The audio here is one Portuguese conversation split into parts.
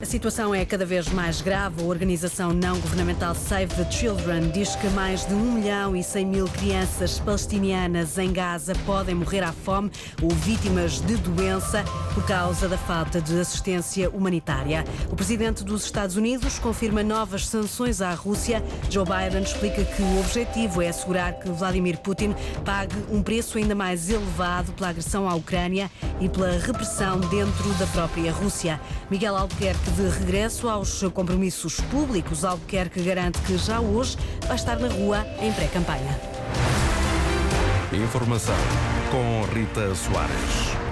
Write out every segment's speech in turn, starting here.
A situação é cada vez mais grave. A organização não governamental Save the Children diz que mais de 1 milhão e 100 mil crianças palestinianas em Gaza podem morrer à fome ou vítimas de doença por causa da falta de assistência humanitária. O presidente dos Estados Unidos confirma novas sanções à Rússia. Joe Biden explica que o objetivo é assegurar que Vladimir Putin pague um preço ainda mais elevado pela agressão à Ucrânia e pela repressão dentro da própria Rússia. Miguel Albuquerque de regresso aos compromissos públicos. Albuquerque garante que já hoje vai estar na rua em pré-campanha. Informação com Rita Soares.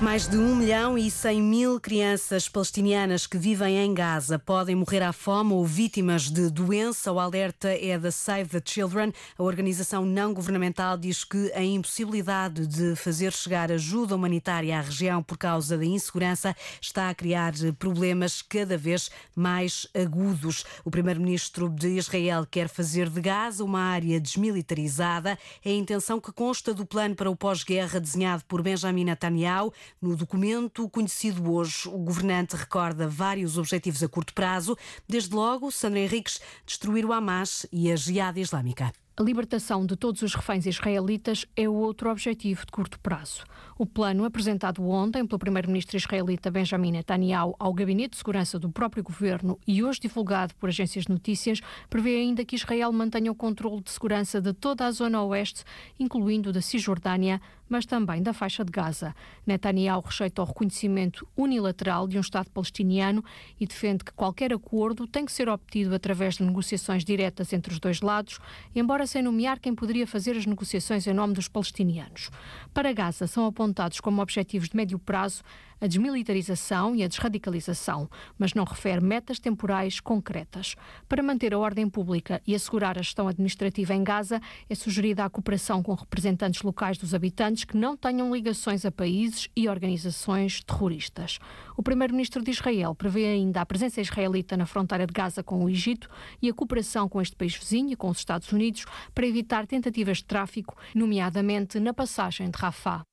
Mais de 1 milhão e 100 mil crianças palestinianas que vivem em Gaza podem morrer à fome ou vítimas de doença. O alerta é da Save the Children. A organização não governamental diz que a impossibilidade de fazer chegar ajuda humanitária à região por causa da insegurança está a criar problemas cada vez mais agudos. O primeiro-ministro de Israel quer fazer de Gaza uma área desmilitarizada. É a intenção que consta do plano para o pós-guerra desenhado por Benjamin Netanyahu. No documento conhecido hoje, o governante recorda vários objetivos a curto prazo, desde logo, Sandra Henriques, destruir o Hamas e a Jihad Islâmica. A libertação de todos os reféns israelitas é outro objetivo de curto prazo. O plano, apresentado ontem pelo primeiro-ministro israelita Benjamin Netanyahu ao Gabinete de Segurança do próprio governo e hoje divulgado por agências de notícias, prevê ainda que Israel mantenha o controle de segurança de toda a zona oeste, incluindo da Cisjordânia, mas também da faixa de Gaza. Netanyahu rejeita o reconhecimento unilateral de um Estado palestiniano e defende que qualquer acordo tem que ser obtido através de negociações diretas entre os dois lados, embora sem nomear quem poderia fazer as negociações em nome dos palestinianos. Para Gaza são apontados como objetivos de médio prazo a desmilitarização e a desradicalização, mas não refere metas temporais concretas. Para manter a ordem pública e assegurar a gestão administrativa em Gaza, é sugerida a cooperação com representantes locais dos habitantes que não tenham ligações a países e organizações terroristas. O primeiro-ministro de Israel prevê ainda a presença israelita na fronteira de Gaza com o Egito e a cooperação com este país vizinho e com os Estados Unidos para evitar tentativas de tráfico, nomeadamente na passagem de Rafah.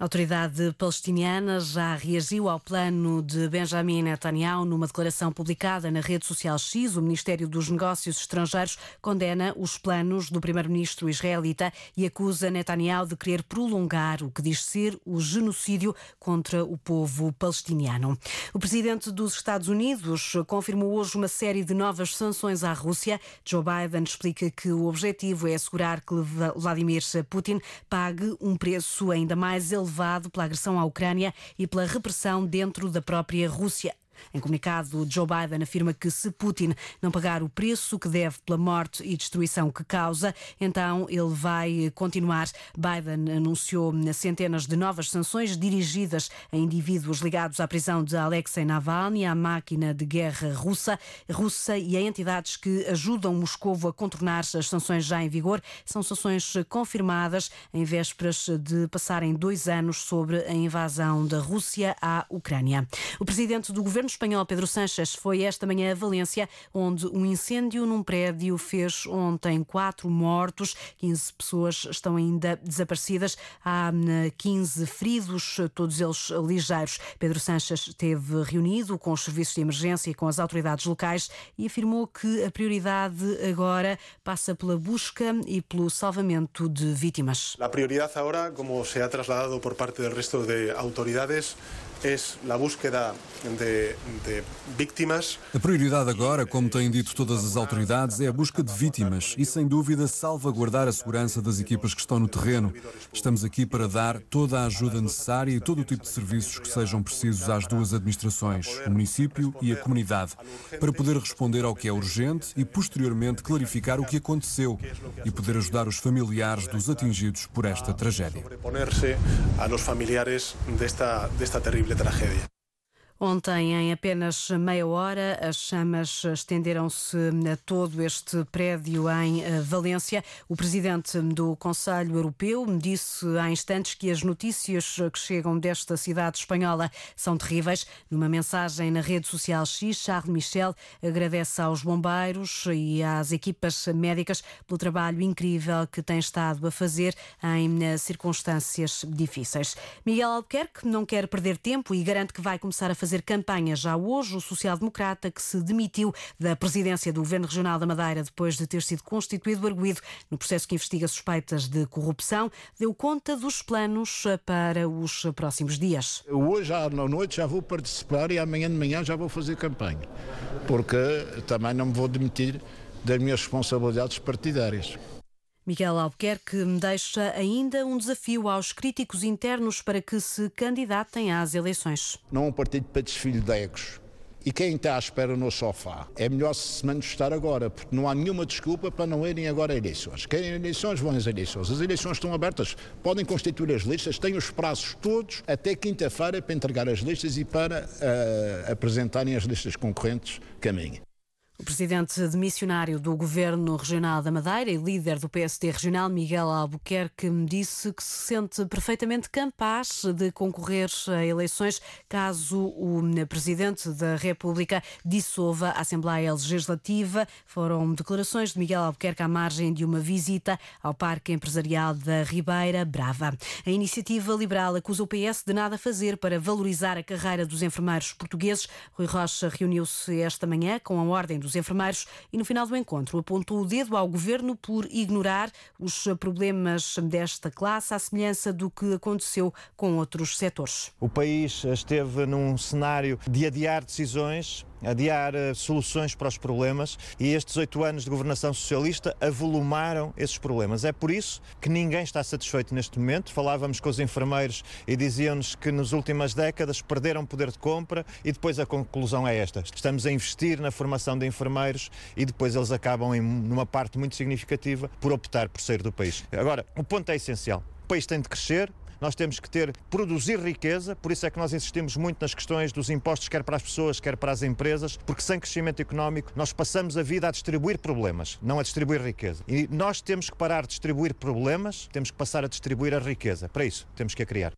A autoridade palestiniana já reagiu ao plano de Benjamin Netanyahu numa declaração publicada na rede social X. O Ministério dos Negócios Estrangeiros condena os planos do primeiro-ministro israelita e acusa Netanyahu de querer prolongar o que diz ser o genocídio contra o povo palestiniano. O presidente dos Estados Unidos confirmou hoje uma série de novas sanções à Rússia. Joe Biden explica que o objetivo é assegurar que Vladimir Putin pague um preço ainda mais elevado elevado pela agressão à Ucrânia e pela repressão dentro da própria Rússia. Em comunicado, Joe Biden afirma que se Putin não pagar o preço que deve pela morte e destruição que causa, então ele vai continuar. Biden anunciou centenas de novas sanções dirigidas a indivíduos ligados à prisão de Alexei Navalny, à máquina de guerra russa, russa e a entidades que ajudam Moscou a contornar as sanções já em vigor. São sanções confirmadas em vésperas de passarem dois anos sobre a invasão da Rússia à Ucrânia. O presidente do governo governo espanhol Pedro Sánchez foi esta manhã a Valência, onde um incêndio num prédio fez ontem quatro mortos, 15 pessoas estão ainda desaparecidas, há 15 hum, feridos, todos eles ligeiros. Pedro Sánchez esteve reunido com os serviços de emergência e com as autoridades locais e afirmou que a prioridade agora passa pela busca e pelo salvamento de vítimas. A prioridade agora, como se ha trasladado por parte do resto de autoridades, es la búsqueda de, de, vítimas. A prioridade agora, como têm dito todas as autoridades, é a busca de vítimas e, sem dúvida, salvaguardar a segurança das equipas que estão no terreno. Estamos aqui para dar toda a ajuda necessária e todo o tipo de serviços que sejam precisos às duas administrações, o município e a comunidade, para poder responder ao que é urgente e, posteriormente, clarificar o que aconteceu e poder ajudar os familiares dos atingidos por esta tragédia. a los familiares desta, desta terrível tragédia. Ontem, em apenas meia hora, as chamas estenderam-se a todo este prédio em eh, Valência. O presidente do Conselho Europeu disse há instantes que as notícias que chegam desta cidade espanhola são terríveis. Numa mensagem na rede social X, Charles Michel agradece aos bombeiros e às equipas médicas pelo trabalho incrível que têm estado a fazer em eh, circunstâncias difíceis. Miguel Albuquerque não quer perder tempo e garante que vai começar a fazer fazer campanha já hoje o social-democrata que se demitiu da presidência do Governo Regional da Madeira depois de ter sido constituído arguído no processo que investiga suspeitas de corrupção, deu conta dos planos para os próximos dias. Hoje à noite já vou participar e amanhã de manhã já vou fazer campanha, porque também não me vou demitir das minhas responsabilidades partidárias. Miguel Albuquerque deixa ainda um desafio aos críticos internos para que se candidatem às eleições. Não é um partido para desfile de egos. E quem está à espera no sofá? É melhor se manifestar agora, porque não há nenhuma desculpa para não irem agora a eleições. Querem eleições, vão às eleições. As eleições estão abertas, podem constituir as listas, têm os prazos todos até quinta-feira para entregar as listas e para uh, apresentarem as listas concorrentes caminho. O presidente demissionário do Governo Regional da Madeira e líder do PSD Regional, Miguel Albuquerque, disse que se sente perfeitamente capaz de concorrer a eleições caso o presidente da República dissolva a Assembleia Legislativa. Foram declarações de Miguel Albuquerque à margem de uma visita ao Parque Empresarial da Ribeira Brava. A iniciativa liberal acusa o PS de nada fazer para valorizar a carreira dos enfermeiros portugueses. Rui Rocha reuniu-se esta manhã com a ordem dos dos enfermeiros e, no final do encontro, apontou o dedo ao governo por ignorar os problemas desta classe, à semelhança do que aconteceu com outros setores. O país esteve num cenário de adiar decisões adiar eh, soluções para os problemas e estes oito anos de governação socialista avolumaram esses problemas. É por isso que ninguém está satisfeito neste momento. Falávamos com os enfermeiros e diziam-nos que nas últimas décadas perderam poder de compra e depois a conclusão é esta. Estamos a investir na formação de enfermeiros e depois eles acabam em numa parte muito significativa por optar por sair do país. Agora, o ponto é essencial. O país tem de crescer, nós temos que ter, produzir riqueza, por isso é que nós insistimos muito nas questões dos impostos, quer para as pessoas, quer para as empresas, porque sem crescimento económico nós passamos a vida a distribuir problemas, não a distribuir riqueza. E nós temos que parar de distribuir problemas, temos que passar a distribuir a riqueza. Para isso, temos que a criar.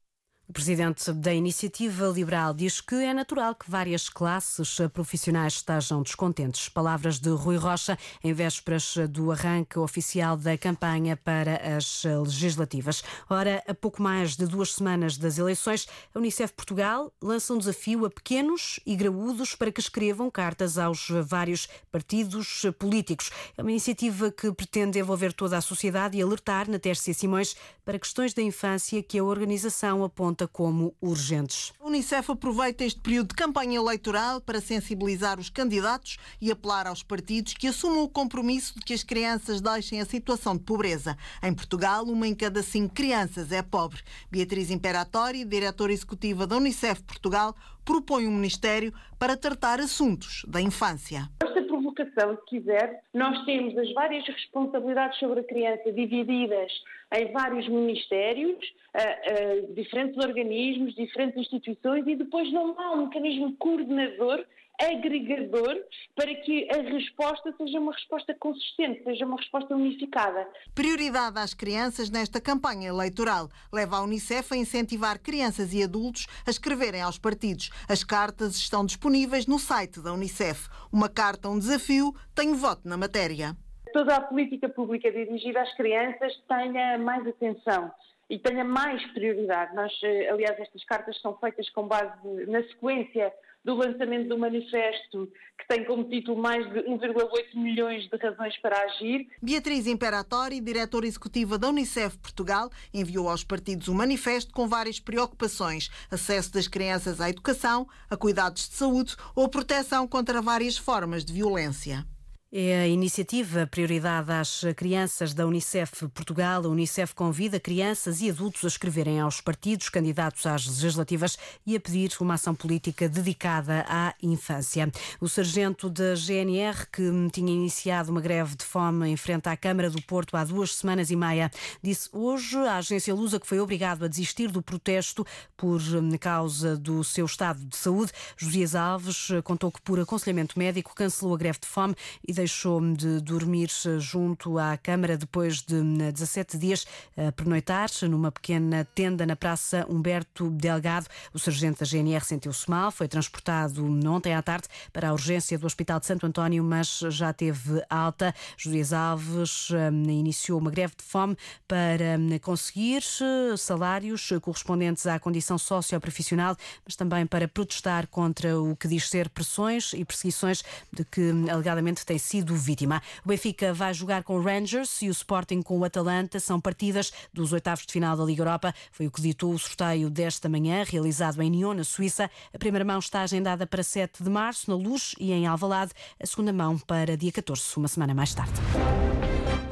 O presidente da Iniciativa Liberal diz que é natural que várias classes profissionais estejam descontentes. Palavras de Rui Rocha em vésperas do arranque oficial da campanha para as legislativas. Ora, a pouco mais de duas semanas das eleições, a Unicef Portugal lança um desafio a pequenos e graúdos para que escrevam cartas aos vários partidos políticos. É uma iniciativa que pretende envolver toda a sociedade e alertar na Tércia Simões para questões da infância que a organização aponta aponta como urgentes. A Unicef aproveita este período de campanha eleitoral para sensibilizar os candidatos e apelar aos partidos que assumam o compromisso de que as crianças deixem a situação de pobreza. Em Portugal, uma em cada cinco crianças é pobre. Beatriz Imperatori, diretora executiva da Unicef Portugal, propõe um ministério para tratar assuntos da infância provocação, se quiser, nós temos as várias responsabilidades sobre a criança divididas em vários ministérios, diferentes organismos, diferentes instituições e depois não há um mecanismo coordenador agregador para que a resposta seja uma resposta consistente, seja uma resposta unificada. Prioridade às crianças nesta campanha eleitoral leva a Unicef a incentivar crianças e adultos a escreverem aos partidos. As cartas estão disponíveis no site da Unicef. Uma carta, um desafio, tem voto na matéria toda a política pública dirigida às crianças tenha mais atenção e tenha mais prioridade. Nós, eh, aliás, estas cartas são feitas com base na sequência do lançamento do manifesto, que tem como título mais de 1,8 milhões de razões para agir. Beatriz Imperatori, diretora executiva da Unicef Portugal, enviou aos partidos um manifesto com várias preocupações: acesso das crianças à educação, a cuidados de saúde ou proteção contra várias formas de violência. É a iniciativa Prioridade às Crianças da Unicef Portugal. A Unicef convida crianças e adultos a escreverem aos partidos candidatos às legislativas e a pedir uma ação política dedicada à infância. O sargento da GNR, que tinha iniciado uma greve de fome em frente à Câmara do Porto há duas semanas e meia, disse hoje à agência Lusa que foi obrigado a desistir do protesto por causa do seu estado de saúde. Josias Alves contou que, por aconselhamento médico, cancelou a greve de fome e deixou de dormir junto à Câmara depois de 17 dias a pernoitar numa pequena tenda na Praça Humberto Delgado. O sargento da GNR sentiu-se mal, foi transportado ontem à tarde para a urgência do Hospital de Santo António, mas já teve alta. José Alves iniciou uma greve de fome para conseguir salários correspondentes à condição socioprofissional, mas também para protestar contra o que diz ser pressões e perseguições de que alegadamente tem sido sido vítima. O Benfica vai jogar com o Rangers e o Sporting com o Atalanta. São partidas dos oitavos de final da Liga Europa. Foi o que ditou o sorteio desta manhã, realizado em Nyon, na Suíça. A primeira mão está agendada para 7 de março, na Luz e em Alvalade. A segunda mão para dia 14, uma semana mais tarde.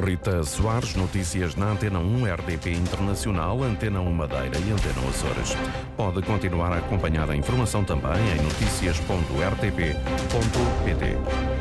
Rita Soares, notícias na Antena 1, RDP Internacional, Antena 1 Madeira e Antena Açores. Pode continuar a acompanhar a informação também em notícias.rtp.pt.